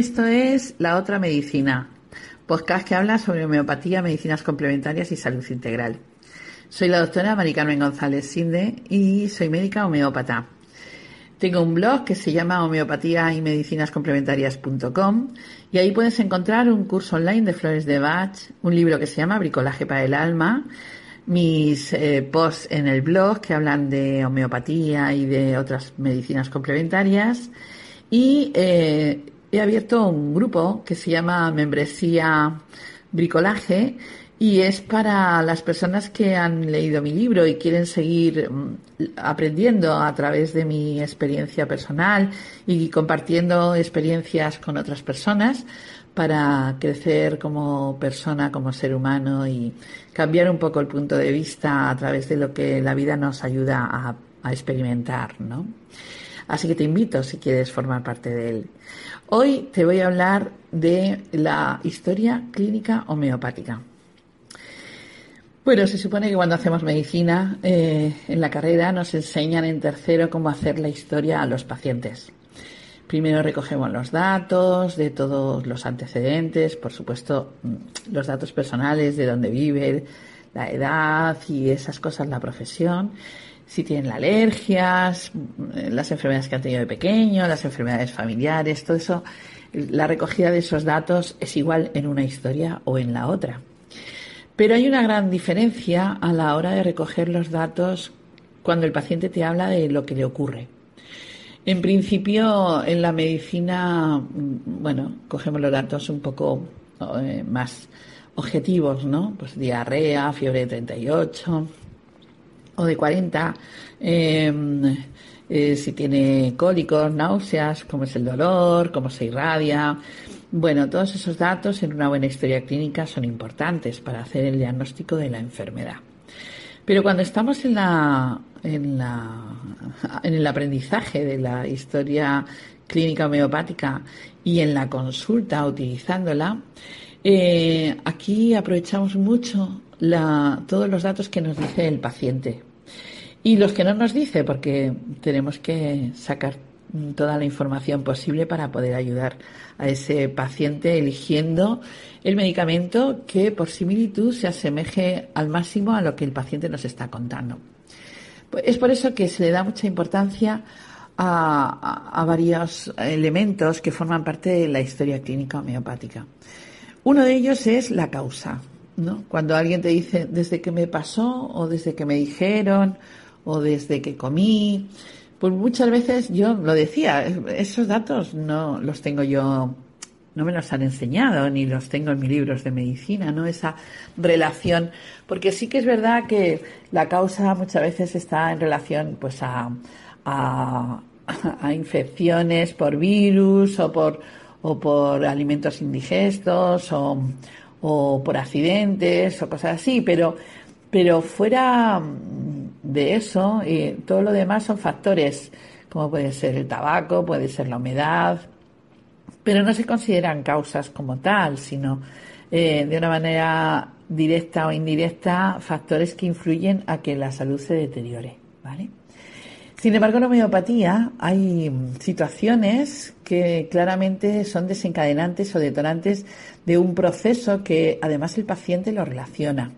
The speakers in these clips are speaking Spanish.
Esto es La Otra Medicina, podcast que habla sobre homeopatía, medicinas complementarias y salud integral. Soy la doctora Mari Carmen González Sinde y soy médica homeópata. Tengo un blog que se llama homeopatía y medicinas complementarias.com y ahí puedes encontrar un curso online de flores de Bach, un libro que se llama Bricolaje para el alma, mis eh, posts en el blog que hablan de homeopatía y de otras medicinas complementarias y eh, he abierto un grupo que se llama Membresía Bricolaje y es para las personas que han leído mi libro y quieren seguir mm, aprendiendo a través de mi experiencia personal y compartiendo experiencias con otras personas para crecer como persona, como ser humano y cambiar un poco el punto de vista a través de lo que la vida nos ayuda a, a experimentar, ¿no? Así que te invito si quieres formar parte de él. Hoy te voy a hablar de la historia clínica homeopática. Bueno, se supone que cuando hacemos medicina eh, en la carrera nos enseñan en tercero cómo hacer la historia a los pacientes. Primero recogemos los datos de todos los antecedentes, por supuesto mm, los datos personales de dónde vive, la edad y esas cosas, la profesión, si tienen alergias, mm, las enfermedades que han tenido de pequeño, las enfermedades familiares, todo eso, la recogida de esos datos es igual en una historia o en la otra. Pero hay una gran diferencia a la hora de recoger los datos cuando el paciente te habla de lo que le ocurre. En principio, en la medicina, mm, bueno, cogemos los datos un poco eh, más objetivos, ¿no? Pues diarrea, fiebre de 38 de 40, em, eh, si tiene cólicos, náuseas, cómo es el dolor, cómo se irradia, bueno, todos esos datos en una buena historia clínica son importantes para hacer el diagnóstico de la enfermedad. Pero cuando estamos en, la, en, la, en el aprendizaje de la historia clínica homeopática y en la consulta utilizándola, eh, aquí aprovechamos mucho todos los datos que nos dice el paciente y los que no nos dice, porque tenemos que sacar toda la información posible para poder ayudar a ese paciente eligiendo el medicamento que por similitud se asemeje al máximo a lo que el paciente nos está contando. Pues es por eso que se le da mucha importancia a, varios elementos que forman parte de la historia clínica homeopática. Uno de ellos es la causa. ¿no? Cuando alguien te dice desde que me pasó o desde que me dijeron o desde que comí, pues muchas veces yo lo decía, esos datos no los tengo yo, no me los han enseñado, ni los tengo en mis libros de medicina, ¿no? Esa relación, porque sí que es verdad que la causa muchas veces está en relación, pues, a, a, infecciones por virus o por, o por alimentos indigestos o, o por accidentes o cosas así, pero, pero fuera de eso, y todo lo demás son factores, como puede ser el tabaco, puede ser la humedad, pero no se consideran causas como tal, sino eh, de una manera directa o indirecta factores que influyen a que la salud se deteriore, ¿vale? Sin embargo, en homeopatía hay situaciones que claramente son desencadenantes o detonantes de un proceso que además el paciente lo relaciona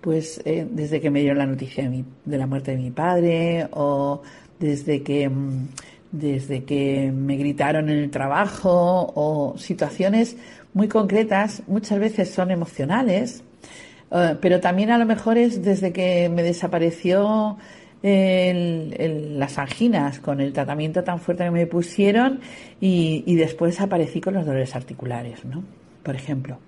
pues eh, desde que me dio la noticia de, la muerte de mi padre o desde que mm, desde que me gritaron en el trabajo o situaciones muy concretas muchas veces son emocionales eh, pero también a lo mejor es desde que me desapareció las anginas con el tratamiento tan fuerte que me pusieron y, después aparecí con los dolores articulares, ¿no? Por ejemplo.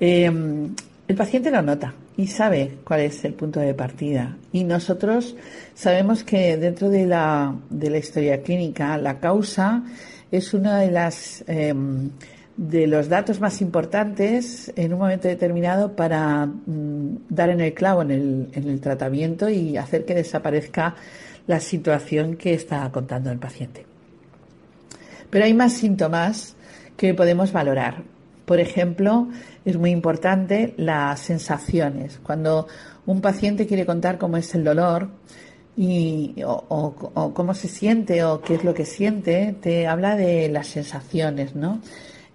Em, el paciente lo nota y sabe cuál es el punto de partida. Y nosotros sabemos que dentro de la, de la historia clínica, la causa es una de las em, de los datos más importantes en un momento determinado para mm, dar en el clavo en el, en el tratamiento y hacer que desaparezca la situación que está contando el paciente. Pero hay más síntomas que podemos valorar. Por ejemplo, es muy importante las sensaciones. Cuando un paciente quiere contar cómo es el dolor, y, o, cómo se siente o qué es lo que siente, te habla de las sensaciones, ¿no?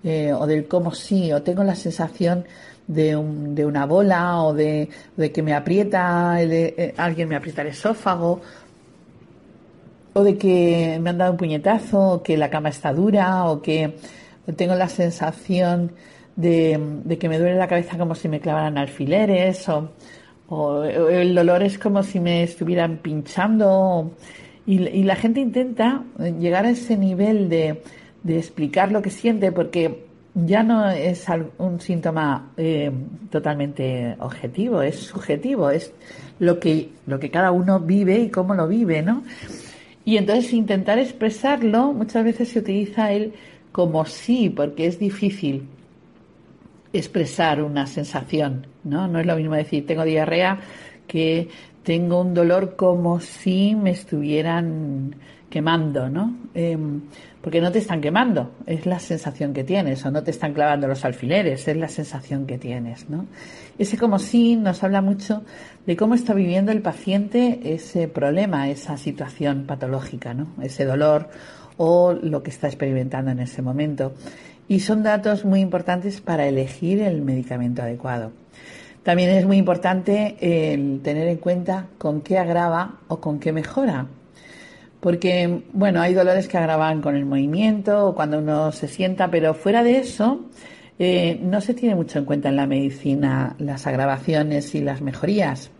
Eh, o del cómo sí, o tengo la sensación de, un, de una bola o de, que me aprieta, eh, alguien me aprieta el esófago, o de que me han dado un puñetazo, o que la cama está dura, o que tengo la sensación de, de que me duele la cabeza como si me clavaran alfileres, o, o el dolor es como si me estuvieran pinchando y, la gente intenta llegar a ese nivel de, explicar lo que siente porque ya no es un síntoma eh, totalmente objetivo, es subjetivo, es lo que, lo que cada uno vive y cómo lo vive, ¿no? Y entonces intentar expresarlo muchas veces se utiliza él como sí, porque es difícil expresar una sensación, ¿no? No es lo mismo decir tengo diarrea que tengo un dolor como si me estuvieran quemando, ¿no? Em, porque no te están quemando, es la sensación que tienes, o no te están clavando los alfileres, es la sensación que tienes, ¿no? Ese como si nos habla mucho de cómo está viviendo el paciente ese problema, esa situación patológica, ¿no? Ese dolor o lo que está experimentando en ese momento y son datos muy importantes para elegir el medicamento adecuado. También es muy importante tener en cuenta con qué agrava o con qué mejora. Porque, bueno, hay dolores que agravan con el movimiento o cuando uno se sienta, pero fuera de eso, eh, no se tiene mucho en cuenta en la medicina las agravaciones y las mejorías.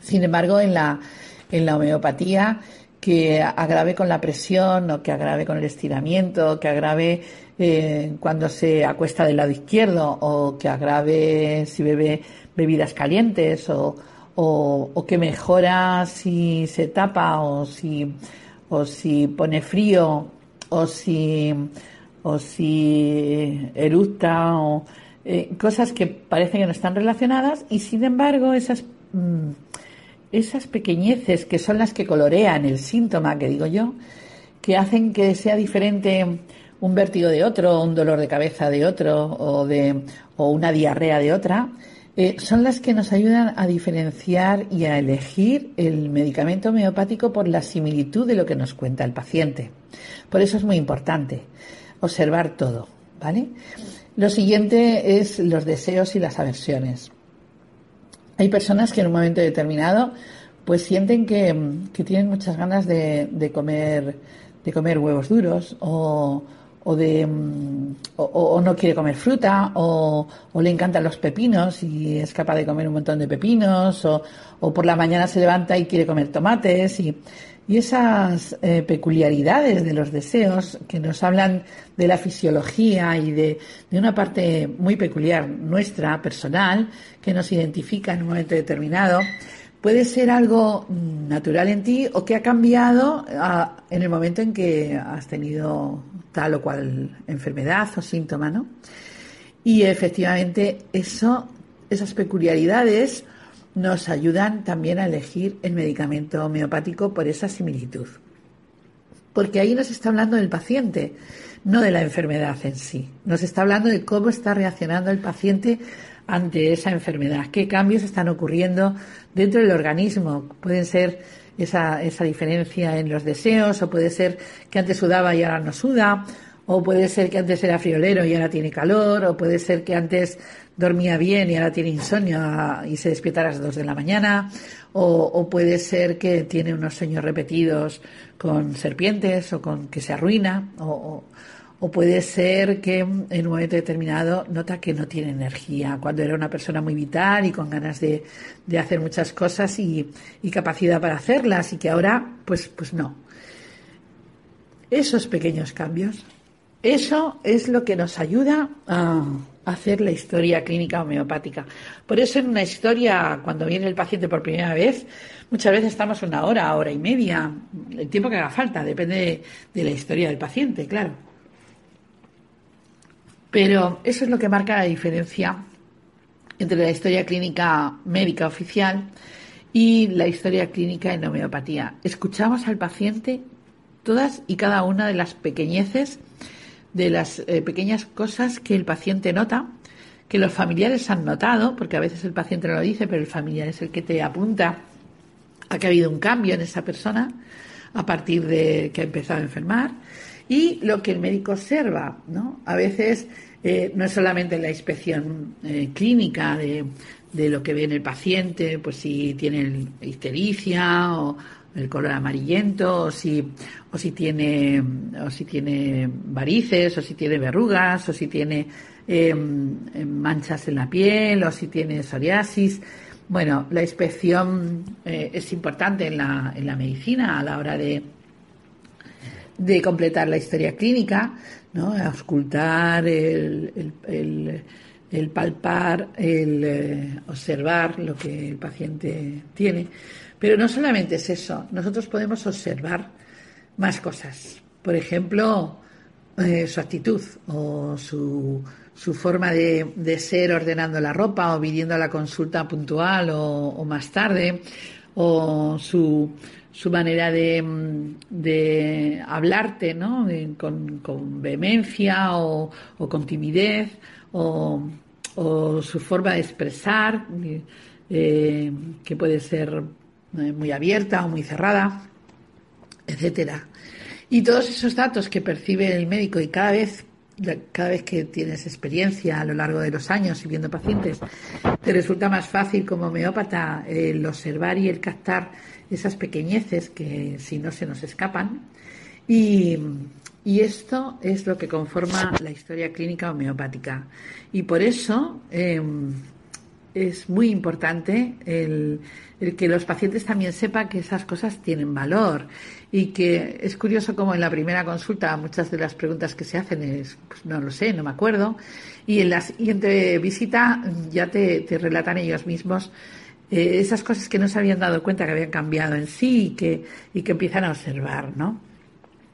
Sin embargo, en la, en la homeopatía, que agrave con la presión o que agrave con el estiramiento, que agrave eh, cuando se acuesta del lado izquierdo o que agrave si bebe bebidas calientes o, o, que mejora si se tapa o si, o si pone frío o si, o si eructa o eh, cosas que parece que no están relacionadas y sin embargo esas, mm, esas pequeñeces que son las que colorean el síntoma que digo yo, que hacen que sea diferente un vértigo de otro, un dolor de cabeza de otro o, de, o una diarrea de otra, eh, son las que nos ayudan a diferenciar y a elegir el medicamento homeopático por la similitud de lo que nos cuenta el paciente. Por eso es muy importante observar todo, ¿vale? Lo siguiente es los deseos y las aversiones. Hay personas que en un momento determinado pues sienten que, tienen muchas ganas de, de, comer de comer huevos duros o, o de o, no quiere comer fruta o, le encantan los pepinos y es capaz de comer un montón de pepinos o, por la mañana se levanta y quiere comer tomates y, y esas eh, peculiaridades de los deseos que nos hablan de la fisiología y de, de, una parte muy peculiar nuestra, personal, que nos identifica en un momento determinado, puede ser algo natural en ti o que ha cambiado ah, en el momento en que has tenido tal o cual enfermedad o síntoma, ¿no? Y efectivamente eso, esas peculiaridades nos ayudan también a elegir el medicamento homeopático por esa similitud. Porque ahí nos está hablando del paciente, no de la enfermedad en sí. Nos está hablando de cómo está reaccionando el paciente ante esa enfermedad, qué cambios están ocurriendo dentro del organismo. Pueden ser esa, esa diferencia en los deseos, o puede ser que antes sudaba y ahora no suda, o puede ser que antes era friolero y ahora tiene calor, o puede ser que antes dormía bien y ahora tiene insomnio y se despierta a las dos de la mañana, o, puede ser que tiene unos sueños repetidos con serpientes o con que se arruina, o, puede ser que en un momento determinado nota que no tiene energía, cuando era una persona muy vital y con ganas de, hacer muchas cosas y, capacidad para hacerlas y que ahora pues, pues no. Esos pequeños cambios, eso es lo que nos ayuda a hacer la historia clínica homeopática. Por eso en una historia, cuando viene el paciente por primera vez, muchas veces estamos una hora, hora y media, el tiempo que haga falta, depende de la historia del paciente, claro. Pero eso es lo que marca la diferencia entre la historia clínica médica oficial y la historia clínica en homeopatía. Escuchamos al paciente todas y cada una de las pequeñeces, de las eh, pequeñas cosas que el paciente nota, que los familiares han notado, porque a veces el paciente no lo dice, pero el familiar es el que te apunta a que ha habido un cambio en esa persona a partir de que ha empezado a enfermar y lo que el médico observa, ¿no? A veces eh, no es solamente la inspección eh, clínica de, de, lo que ve en el paciente, pues si tiene ictericia o el color amarillento, o si, o si tiene, o si tiene varices, o si tiene verrugas, o si tiene em, manchas en la piel, o si tiene psoriasis. Bueno, la inspección eh, es importante en la, en la medicina a la hora de, de completar la historia clínica, ¿no? Auscultar, el, el, el, palpar, el eh, observar lo que el paciente tiene. Pero no solamente es eso, nosotros podemos observar más cosas. Por ejemplo, eh, su actitud o su, su forma de, de, ser ordenando la ropa o viniendo a la consulta puntual o, más tarde, o su, su manera de, de hablarte ¿no? con, con, vehemencia o, o con timidez, o, o, su forma de expresar, eh, que puede ser muy abierta o muy cerrada, etcétera. Y todos esos datos que percibe el médico y cada vez cada vez que tienes experiencia a lo largo de los años y viendo pacientes, te resulta más fácil como homeópata el observar y el captar esas pequeñeces que si no se nos escapan. Y, y esto es lo que conforma la historia clínica homeopática. Y por eso em, es muy importante el, que los pacientes también sepan que esas cosas tienen valor y que es curioso como en la primera consulta muchas de las preguntas que se hacen es, pues no lo sé, no me acuerdo, y en la siguiente visita ya te, relatan ellos mismos eh, esas cosas que no se habían dado cuenta que habían cambiado en sí y que, y que empiezan a observar, ¿no?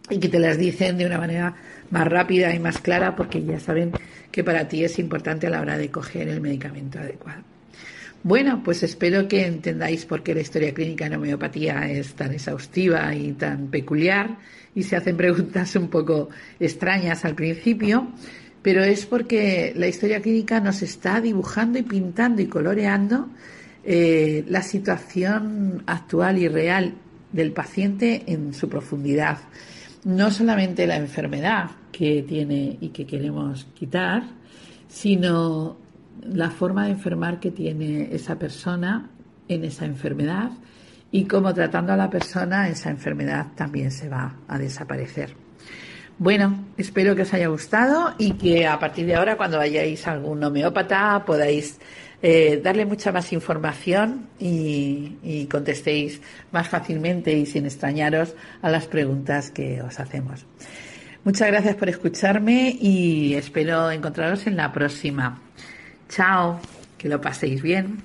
Y que te las dicen de una manera más rápida y más clara porque ya saben que para ti es importante a la hora de coger el medicamento adecuado. Bueno, pues espero que entendáis por qué la historia clínica en homeopatía es tan exhaustiva y tan peculiar y se hacen preguntas un poco extrañas al principio, pero es porque la historia clínica nos está dibujando y pintando y coloreando eh, la situación actual y real del paciente en su profundidad. No solamente la enfermedad que tiene y que queremos quitar, sino la forma de enfermar que tiene esa persona en esa enfermedad y cómo tratando a la persona esa enfermedad también se va a desaparecer. Bueno, espero que os haya gustado y que a partir de ahora cuando vayáis a algún homeópata podáis eh, darle mucha más información y, y contestéis más fácilmente y sin extrañaros a las preguntas que os hacemos. Muchas gracias por escucharme y espero encontraros en la próxima. Chao, que lo paséis bien.